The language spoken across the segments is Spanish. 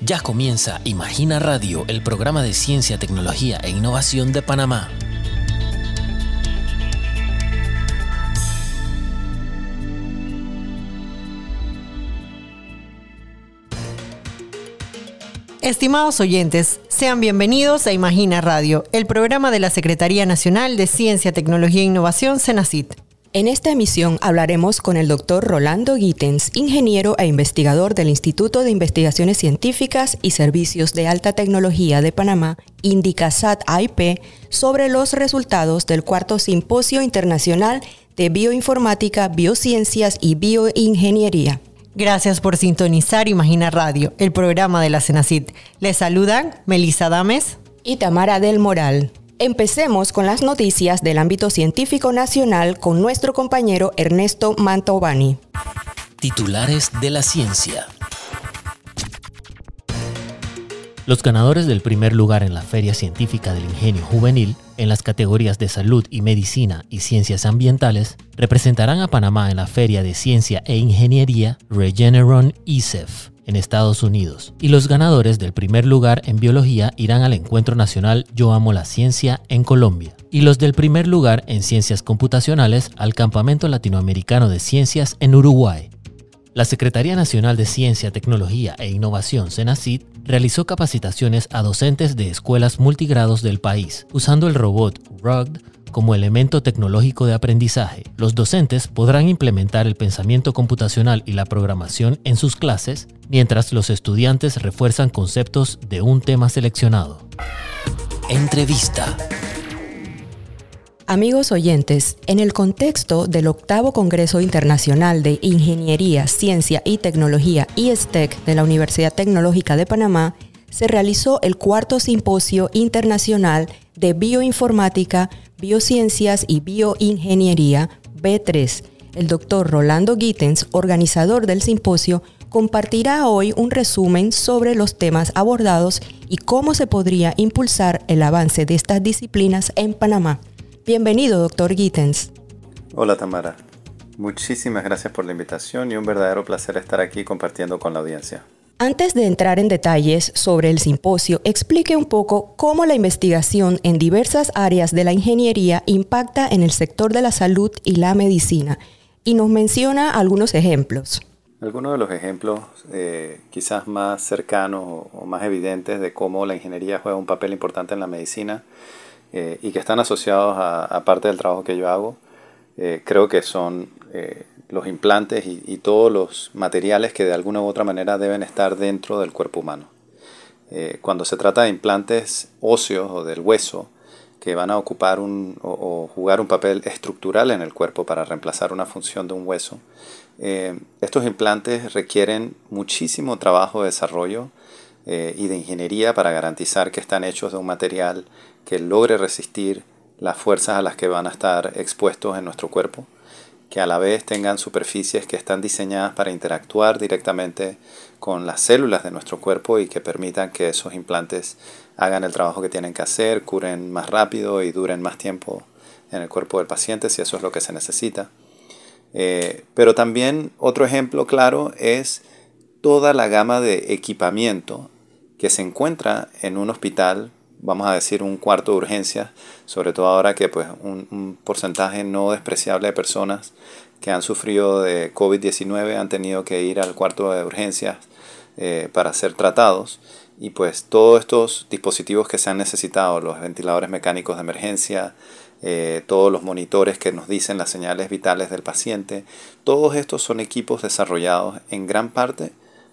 Ya comienza Imagina Radio, el programa de ciencia, tecnología e innovación de Panamá. Estimados oyentes, sean bienvenidos a Imagina Radio, el programa de la Secretaría Nacional de Ciencia, Tecnología e Innovación, CENACIT. En esta emisión hablaremos con el doctor Rolando Gittens, ingeniero e investigador del Instituto de Investigaciones Científicas y Servicios de Alta Tecnología de Panamá, Indicasat IP, sobre los resultados del cuarto Simposio Internacional de Bioinformática, Biociencias y Bioingeniería. Gracias por sintonizar Imagina Radio, el programa de la CENACIT. Les saludan Melissa Dames y Tamara del Moral. Empecemos con las noticias del ámbito científico nacional con nuestro compañero Ernesto Mantovani. Titulares de la ciencia. Los ganadores del primer lugar en la Feria Científica del Ingenio Juvenil, en las categorías de salud y medicina y ciencias ambientales, representarán a Panamá en la Feria de Ciencia e Ingeniería Regeneron ICEF en Estados Unidos. Y los ganadores del primer lugar en biología irán al Encuentro Nacional Yo Amo la Ciencia en Colombia. Y los del primer lugar en ciencias computacionales al Campamento Latinoamericano de Ciencias en Uruguay. La Secretaría Nacional de Ciencia, Tecnología e Innovación, CENACID, realizó capacitaciones a docentes de escuelas multigrados del país, usando el robot RUGD como elemento tecnológico de aprendizaje. Los docentes podrán implementar el pensamiento computacional y la programación en sus clases, mientras los estudiantes refuerzan conceptos de un tema seleccionado. Entrevista. Amigos oyentes, en el contexto del octavo Congreso Internacional de Ingeniería, Ciencia y Tecnología ISTEC de la Universidad Tecnológica de Panamá, se realizó el cuarto Simposio Internacional de Bioinformática, Biociencias y Bioingeniería B3. El doctor Rolando Gittens, organizador del simposio, compartirá hoy un resumen sobre los temas abordados y cómo se podría impulsar el avance de estas disciplinas en Panamá. Bienvenido, doctor Gittens. Hola, Tamara. Muchísimas gracias por la invitación y un verdadero placer estar aquí compartiendo con la audiencia. Antes de entrar en detalles sobre el simposio, explique un poco cómo la investigación en diversas áreas de la ingeniería impacta en el sector de la salud y la medicina y nos menciona algunos ejemplos. Algunos de los ejemplos eh, quizás más cercanos o, más evidentes de cómo la ingeniería juega un papel importante en la medicina eh, y que están asociados a, parte del trabajo que yo hago, eh, creo que son los implantes y, todos los materiales que de alguna u otra manera deben estar dentro del cuerpo humano. Eh, cuando se trata de implantes óseos o del hueso, que van a ocupar un, o, jugar un papel estructural en el cuerpo para reemplazar una función de un hueso, eh, estos implantes requieren muchísimo trabajo de desarrollo eh, y de ingeniería para garantizar que están hechos de un material que logre resistir las fuerzas a las que van a estar expuestos en nuestro cuerpo que a la vez tengan superficies que están diseñadas para interactuar directamente con las células de nuestro cuerpo y que permitan que esos implantes hagan el trabajo que tienen que hacer, curen más rápido y duren más tiempo en el cuerpo del paciente si eso es lo que se necesita. Eh, pero también otro ejemplo claro es toda la gama de equipamiento que se encuentra en un hospital vamos a decir, un cuarto de urgencia, sobre todo ahora que pues, un, porcentaje no despreciable de personas que han sufrido de COVID-19 han tenido que ir al cuarto de urgencias eh, para ser tratados. Y pues todos estos dispositivos que se han necesitado, los ventiladores mecánicos de emergencia, eh, todos los monitores que nos dicen las señales vitales del paciente, todos estos son equipos desarrollados en gran parte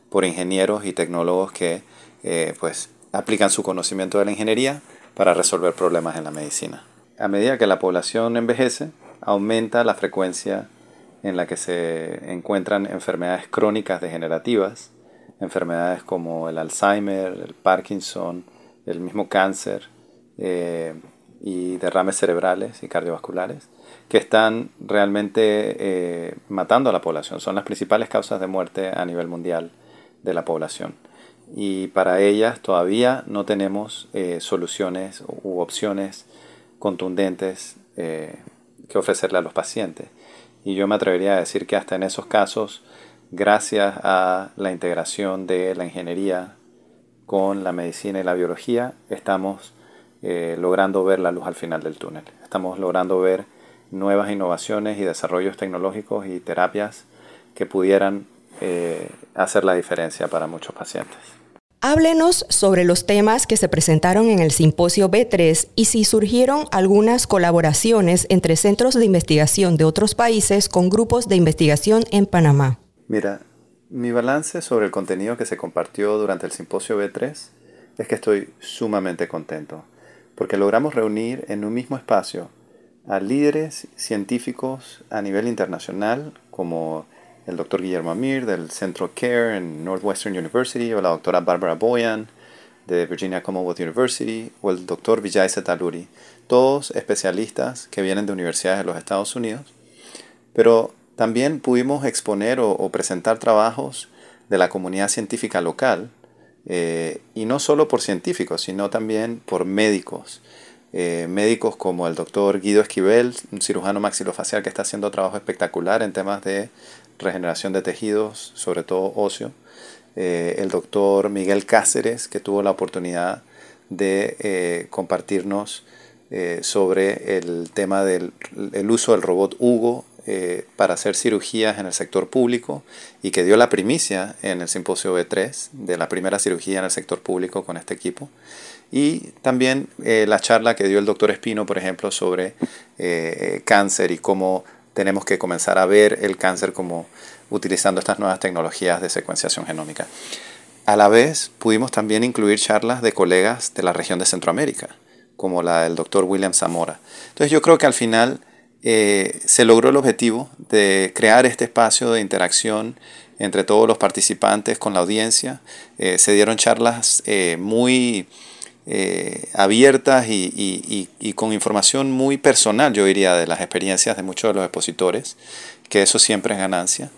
por ingenieros y tecnólogos que eh, pues aplican su conocimiento de la ingeniería para resolver problemas en la medicina. A medida que la población envejece, aumenta la frecuencia en la que se encuentran enfermedades crónicas degenerativas, enfermedades como el Alzheimer, el Parkinson, el mismo cáncer eh, y derrames cerebrales y cardiovasculares, que están realmente eh, matando a la población. Son las principales causas de muerte a nivel mundial de la población y para ellas todavía no tenemos eh, soluciones u opciones contundentes eh, que ofrecerle a los pacientes. Y yo me atrevería a decir que hasta en esos casos, gracias a la integración de la ingeniería con la medicina y la biología, estamos eh, logrando ver la luz al final del túnel. Estamos logrando ver nuevas innovaciones y desarrollos tecnológicos y terapias que pudieran eh, hacer la diferencia para muchos pacientes. Háblenos sobre los temas que se presentaron en el simposio B3 y si surgieron algunas colaboraciones entre centros de investigación de otros países con grupos de investigación en Panamá. Mira, mi balance sobre el contenido que se compartió durante el simposio B3 es que estoy sumamente contento, porque logramos reunir en un mismo espacio a líderes científicos a nivel internacional como el doctor Guillermo Amir del Centro CARE en Northwestern University o la doctora Barbara Boyan de Virginia Commonwealth University o el doctor Vijay Setaluri, todos especialistas que vienen de universidades de los Estados Unidos, pero también pudimos exponer o, presentar trabajos de la comunidad científica local, eh, y no solo por científicos, sino también por médicos. Eh, médicos como el doctor Guido Esquivel, un cirujano maxilofacial que está haciendo trabajo espectacular en temas de regeneración de tejidos, sobre todo óseo. Eh, el doctor Miguel Cáceres, que tuvo la oportunidad de compartirnos sobre el tema del uso del robot Hugo eh, para hacer cirugías en el sector público y que dio la primicia en el simposio B3 de la primera cirugía en el sector público con este equipo. Y también eh, la charla que dio el doctor Espino, por ejemplo, sobre eh, cáncer y cómo tenemos que comenzar a ver el cáncer como utilizando estas nuevas tecnologías de secuenciación genómica. A la vez pudimos también incluir charlas de colegas de la región de Centroamérica, como la del doctor William Zamora. Entonces yo creo que al final eh, se logró el objetivo de crear este espacio de interacción entre todos los participantes con la audiencia. Eh, se dieron charlas eh, muy abiertas y, con información muy personal, yo diría, de las experiencias de muchos de los expositores, que eso siempre es ganancia.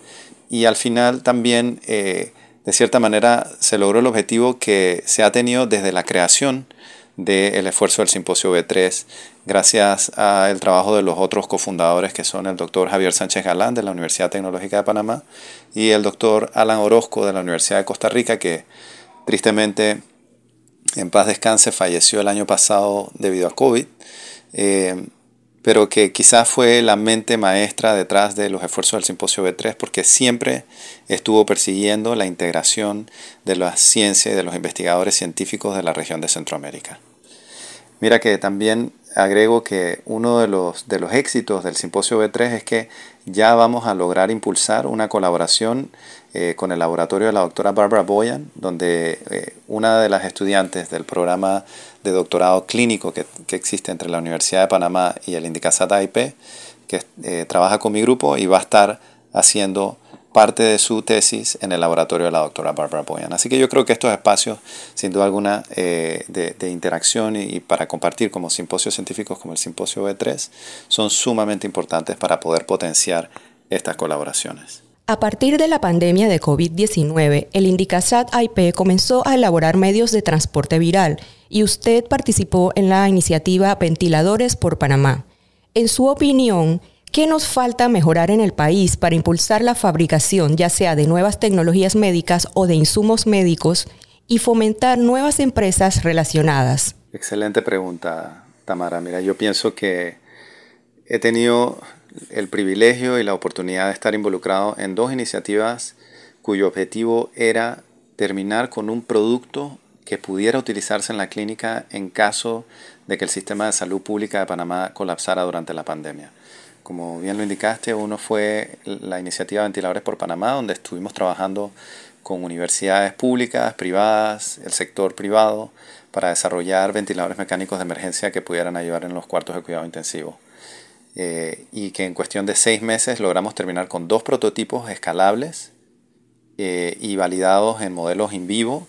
Y al final también, de cierta manera, se logró el objetivo que se ha tenido desde la creación del esfuerzo del simposio B3, gracias al trabajo de los otros cofundadores que son el doctor Javier Sánchez Galán de la Universidad Tecnológica de Panamá y el doctor Alan Orozco de la Universidad de Costa Rica, que tristemente en paz descanse falleció el año pasado debido a COVID, eh, pero que quizás fue la mente maestra detrás de los esfuerzos del simposio B3 porque siempre estuvo persiguiendo la integración de la ciencia y de los investigadores científicos de la región de Centroamérica. Mira que también agrego que uno de los, de los éxitos del Simposio B3 es que ya vamos a lograr impulsar una colaboración eh, con el laboratorio de la doctora Barbara Boyan, donde eh, una de las estudiantes del programa de doctorado clínico que, que, existe entre la Universidad de Panamá y el Indicasat AIP, que eh, trabaja con mi grupo y va a estar haciendo parte de su tesis en el laboratorio de la doctora Barbara Boyan. Así que yo creo que estos espacios, sin duda alguna, eh, de, interacción y, para compartir como simposios científicos como el simposio B3, son sumamente importantes para poder potenciar estas colaboraciones. A partir de la pandemia de COVID-19, el Indicasat IP comenzó a elaborar medios de transporte viral y usted participó en la iniciativa Ventiladores por Panamá. En su opinión, ¿Qué nos falta mejorar en el país para impulsar la fabricación ya sea de nuevas tecnologías médicas o de insumos médicos y fomentar nuevas empresas relacionadas? Excelente pregunta, Tamara. Mira, yo pienso que he tenido el privilegio y la oportunidad de estar involucrado en dos iniciativas cuyo objetivo era terminar con un producto que pudiera utilizarse en la clínica en caso de que el sistema de salud pública de Panamá colapsara durante la pandemia. Como bien lo indicaste, uno fue la iniciativa Ventiladores por Panamá, donde estuvimos trabajando con universidades públicas, privadas, el sector privado, para desarrollar ventiladores mecánicos de emergencia que pudieran ayudar en los cuartos de cuidado intensivo. Eh, y que en cuestión de seis meses logramos terminar con dos prototipos escalables eh, y validados en modelos in vivo,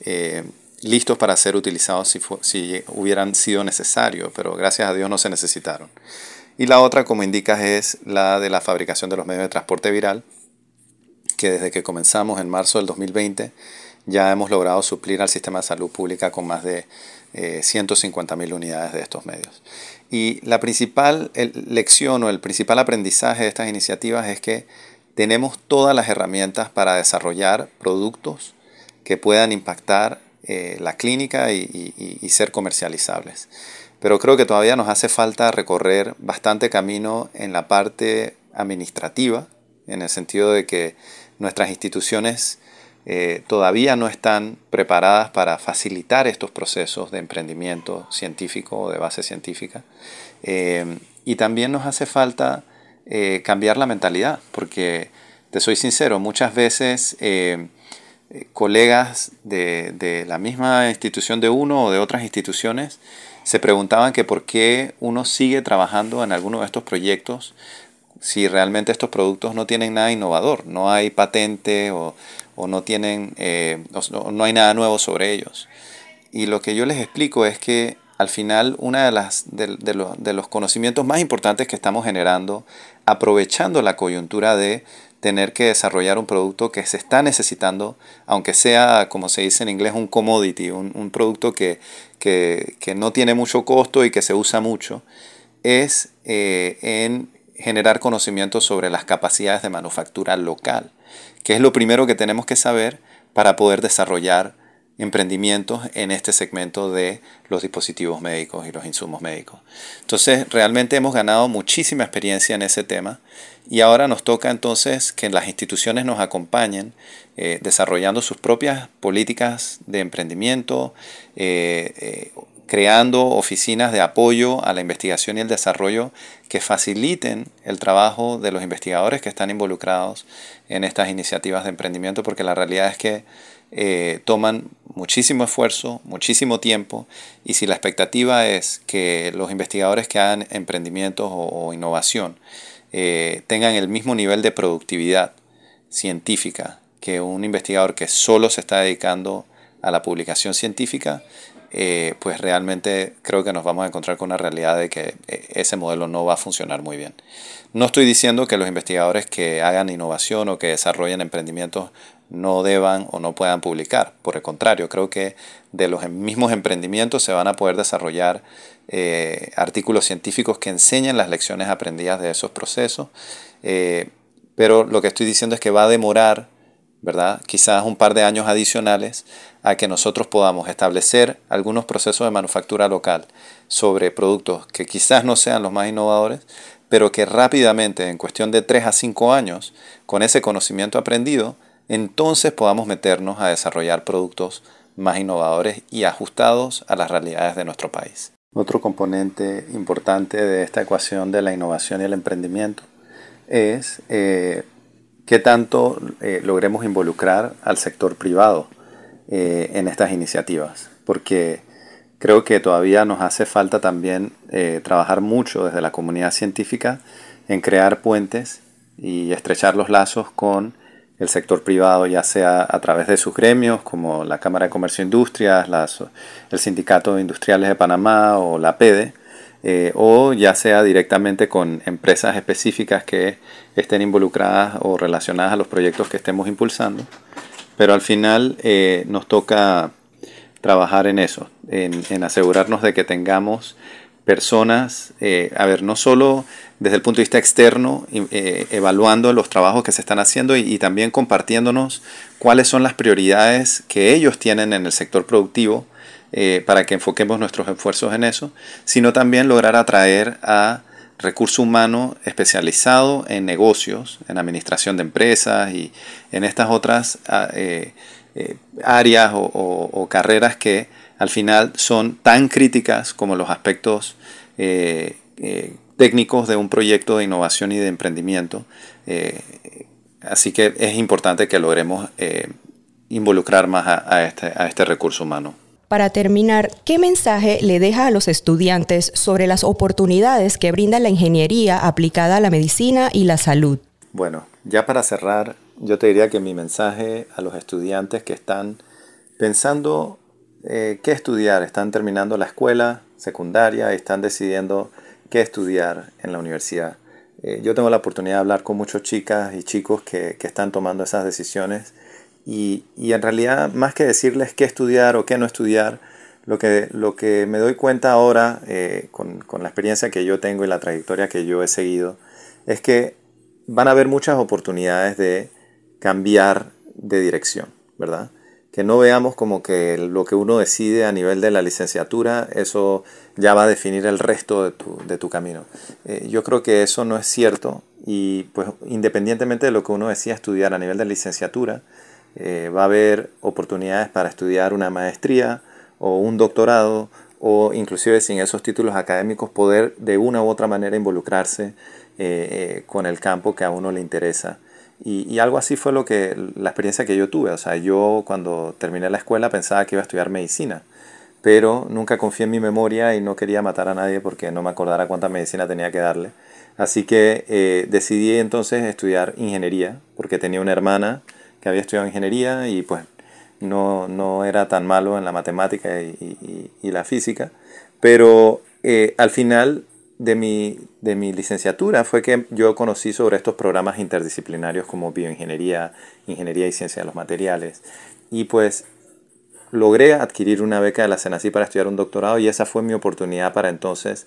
eh, listos para ser utilizados si, si hubieran sido necesarios, pero gracias a Dios no se necesitaron. Y la otra, como indicas, es la de la fabricación de los medios de transporte viral, que desde que comenzamos en marzo del 2020 ya hemos logrado suplir al sistema de salud pública con más de eh, 150.000 unidades de estos medios. Y la principal lección o el principal aprendizaje de estas iniciativas es que tenemos todas las herramientas para desarrollar productos que puedan impactar eh, la clínica y, ser comercializables. Pero creo que todavía nos hace falta recorrer bastante camino en la parte administrativa, en el sentido de que nuestras instituciones eh, todavía no están preparadas para facilitar estos procesos de emprendimiento científico o de base científica. Eh, y también nos hace falta eh, cambiar la mentalidad, porque te soy sincero, muchas veces colegas de, de, la misma institución de uno o de otras instituciones se preguntaban que por qué uno sigue trabajando en alguno de estos proyectos si realmente estos productos no tienen nada innovador, no hay patente o, no, tienen, eh, no, hay nada nuevo sobre ellos. Y lo que yo les explico es que al final uno de, las, de, los conocimientos más importantes que estamos generando, aprovechando la coyuntura de tener que desarrollar un producto que se está necesitando, aunque sea, como se dice en inglés, un commodity, un, producto que, no tiene mucho costo y que se usa mucho, es eh, en generar conocimiento sobre las capacidades de manufactura local, que es lo primero que tenemos que saber para poder desarrollar emprendimientos en este segmento de los dispositivos médicos y los insumos médicos. Entonces, realmente hemos ganado muchísima experiencia en ese tema y ahora nos toca entonces que las instituciones nos acompañen eh, desarrollando sus propias políticas de emprendimiento, eh, eh, creando oficinas de apoyo a la investigación y el desarrollo que faciliten el trabajo de los investigadores que están involucrados en estas iniciativas de emprendimiento, porque la realidad es que eh, toman muchísimo esfuerzo, muchísimo tiempo, y si la expectativa es que los investigadores que hagan emprendimientos o, innovación eh, tengan el mismo nivel de productividad científica que un investigador que solo se está dedicando a la publicación científica, eh, pues realmente creo que nos vamos a encontrar con una realidad de que ese modelo no va a funcionar muy bien. No estoy diciendo que los investigadores que hagan innovación o que desarrollen emprendimientos no deban o no puedan publicar. Por el contrario, creo que de los mismos emprendimientos se van a poder desarrollar eh, artículos científicos que enseñen las lecciones aprendidas de esos procesos. pero lo que estoy diciendo es que va a demorar ¿verdad? Quizás un par de años adicionales a que nosotros podamos establecer algunos procesos de manufactura local sobre productos que quizás no sean los más innovadores, pero que rápidamente, en cuestión de 3 a 5 años, con ese conocimiento aprendido, entonces podamos meternos a desarrollar productos más innovadores y ajustados a las realidades de nuestro país. Otro componente importante de esta ecuación de la innovación y el emprendimiento es eh, qué tanto eh, logremos involucrar al sector privado eh, en estas iniciativas, porque creo que todavía nos hace falta también eh, trabajar mucho desde la comunidad científica en crear puentes y estrechar los lazos con el sector privado, ya sea a través de sus gremios como la Cámara de Comercio e Industrias, el Sindicato de Industriales de Panamá o la PEDE, eh, o ya sea directamente con empresas específicas que estén involucradas o relacionadas a los proyectos que estemos impulsando. Pero al final eh, nos toca trabajar en eso, en, asegurarnos de que tengamos personas, eh, a ver, no solo desde el punto de vista externo, evaluando los trabajos que se están haciendo y, también compartiéndonos cuáles son las prioridades que ellos tienen en el sector productivo eh, para que enfoquemos nuestros esfuerzos en eso, sino también lograr atraer a recurso humano especializado en negocios, en administración de empresas y en estas otras ah, eh, eh, áreas o, carreras que al final son tan críticas como los aspectos técnicos de un proyecto de innovación y de emprendimiento. así que es importante que logremos involucrar más a, este, a este recurso humano. Para terminar, ¿qué mensaje le deja a los estudiantes sobre las oportunidades que brinda la ingeniería aplicada a la medicina y la salud? Bueno, ya para cerrar, yo te diría que mi mensaje a los estudiantes que están pensando eh, qué estudiar, están terminando la escuela secundaria y están decidiendo qué estudiar en la universidad. Eh, yo tengo la oportunidad de hablar con muchas chicas y chicos que, están tomando esas decisiones y, en realidad, más que decirles qué estudiar o qué no estudiar, lo que, lo que me doy cuenta ahora, eh, con, con, la experiencia que yo tengo y la trayectoria que yo he seguido, es que van a haber muchas oportunidades de cambiar de dirección, ¿verdad? Que no veamos como que lo que uno decide a nivel de la licenciatura, eso ya va a definir el resto de tu, de tu camino. Eh, yo creo que eso no es cierto y pues independientemente de lo que uno decida estudiar a nivel de licenciatura, eh, va a haber oportunidades para estudiar una maestría o un doctorado o inclusive sin esos títulos académicos poder de una u otra manera involucrarse eh, con el campo que a uno le interesa. Y, algo así fue lo que, la experiencia que yo tuve. O sea, yo cuando terminé la escuela pensaba que iba a estudiar medicina, pero nunca confié en mi memoria y no quería matar a nadie porque no me acordara cuánta medicina tenía que darle. Así que eh, decidí entonces estudiar ingeniería, porque tenía una hermana que había estudiado ingeniería y pues no, no era tan malo en la matemática y, y, la física. Pero eh, al final de mi, de mi licenciatura fue que yo conocí sobre estos programas interdisciplinarios como bioingeniería, ingeniería y ciencia de los materiales. Y pues logré adquirir una beca de la CENACI para estudiar un doctorado y esa fue mi oportunidad para entonces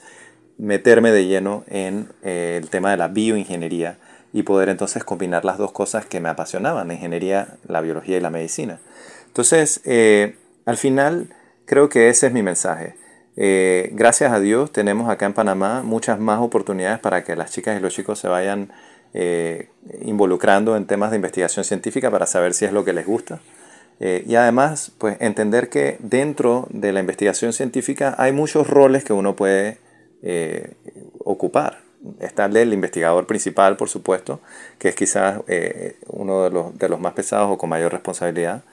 meterme de lleno en eh, el tema de la bioingeniería y poder entonces combinar las dos cosas que me apasionaban, la ingeniería, la biología y la medicina. Entonces, eh, al final, creo que ese es mi mensaje eh, gracias a Dios tenemos acá en Panamá muchas más oportunidades para que las chicas y los chicos se vayan eh, involucrando en temas de investigación científica para saber si es lo que les gusta. Eh, y además, pues entender que dentro de la investigación científica hay muchos roles que uno puede ocupar. Está el investigador principal, por supuesto, que es quizás uno de los, de los más pesados o con mayor responsabilidad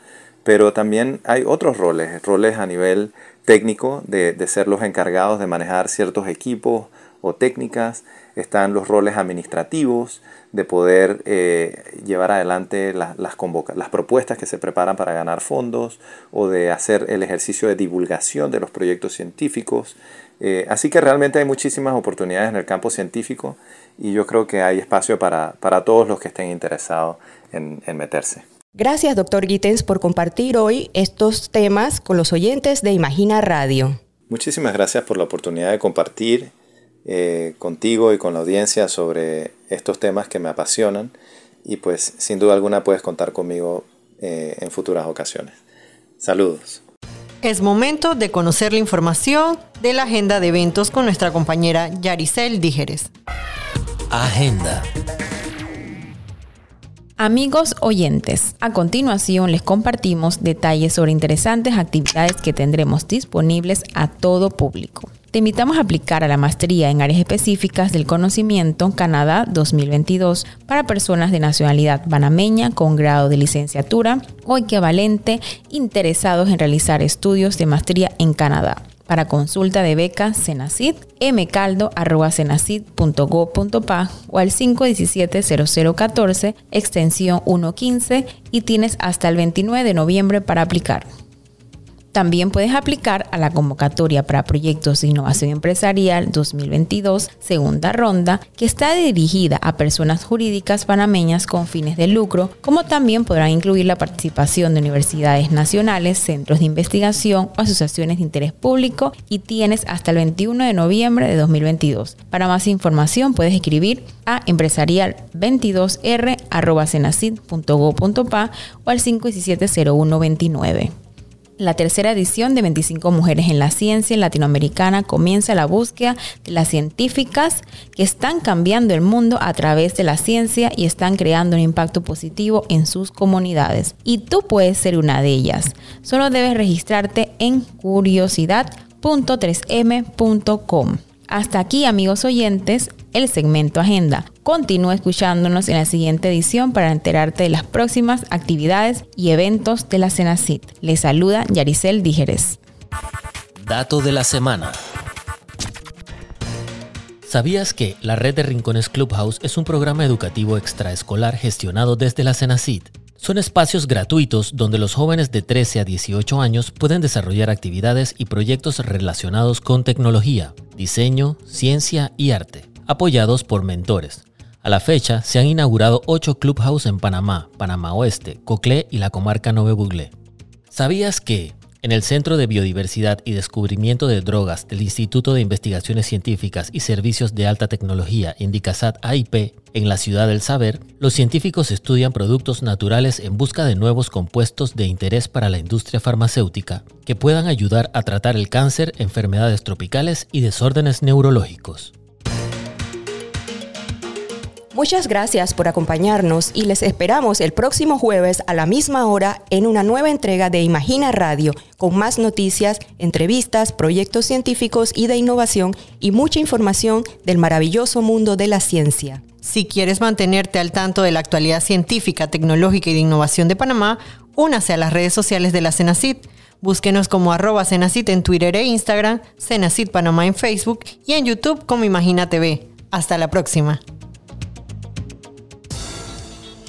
pero también hay otros roles, roles a nivel técnico de, ser los encargados de manejar ciertos equipos o técnicas, están los roles administrativos de poder eh, llevar adelante las, las, propuestas que se preparan para ganar fondos o de hacer el ejercicio de divulgación de los proyectos científicos. Eh, así que realmente hay muchísimas oportunidades en el campo científico y yo creo que hay espacio para, todos los que estén interesados en meterse. Gracias, doctor Gittens, por compartir hoy estos temas con los oyentes de Imagina Radio. Muchísimas gracias por la oportunidad de compartir eh, contigo y con la audiencia sobre estos temas que me apasionan y pues sin duda alguna puedes contar conmigo eh, en futuras ocasiones. Saludos. Es momento de conocer la información de la agenda de eventos con nuestra compañera Yaricel Dígeres. Agenda. Amigos oyentes, a continuación les compartimos detalles sobre interesantes actividades que tendremos disponibles a todo público. Te invitamos a aplicar a la maestría en áreas específicas del conocimiento Canadá 2022 para personas de nacionalidad panameña con grado de licenciatura o equivalente interesados en realizar estudios de maestría en Canadá. Para consulta de beca Cenacid, mcaldo.cenacid.go.pa o al 517-0014, extensión 115 y tienes hasta el 29 de noviembre para aplicar. También puedes aplicar a la convocatoria para proyectos de innovación empresarial 2022, segunda ronda, que está dirigida a personas jurídicas panameñas con fines de lucro, como también podrán incluir la participación de universidades nacionales, centros de investigación o asociaciones de interés público y tienes hasta el 21 de noviembre de 2022. Para más información puedes escribir a empresarial22r.cenacid.go.pa o al 517-0129. La tercera edición de 25 Mujeres en la Ciencia Latinoamericana comienza la búsqueda de las científicas que están cambiando el mundo a través de la ciencia y están creando un impacto positivo en sus comunidades. Y tú puedes ser una de ellas. Solo debes registrarte en curiosidad.3m.com. Hasta aquí, amigos oyentes, el segmento Agenda. Continúa escuchándonos en la siguiente edición para enterarte de las próximas actividades y eventos de la Cenacit. Les saluda Yaricel Dígeres. Dato de la semana. ¿Sabías que la red de Rincones Clubhouse es un programa educativo extraescolar gestionado desde la Cenacit? Son espacios gratuitos donde los jóvenes de 13 a 18 años pueden desarrollar actividades y proyectos relacionados con tecnología, diseño, ciencia y arte apoyados por mentores. A la fecha se han inaugurado 8 clubhouse en Panamá, Panamá Oeste, Coclé y la comarca Nove Buglé. ¿Sabías que En el Centro de Biodiversidad y Descubrimiento de Drogas del Instituto de Investigaciones Científicas y Servicios de Alta Tecnología, Indicasat AIP, en la Ciudad del Saber, los científicos estudian productos naturales en busca de nuevos compuestos de interés para la industria farmacéutica que puedan ayudar a tratar el cáncer, enfermedades tropicales y desórdenes neurológicos. Muchas gracias por acompañarnos y les esperamos el próximo jueves a la misma hora en una nueva entrega de Imagina Radio con más noticias, entrevistas, proyectos científicos y de innovación y mucha información del maravilloso mundo de la ciencia. Si quieres mantenerte al tanto de la actualidad científica, tecnológica y de innovación de Panamá, únase a las redes sociales de la Cenacit. Búsquenos como arroba Cenacit en Twitter e Instagram, Cenacit Panamá en Facebook y en YouTube como Imagina TV. Hasta la próxima.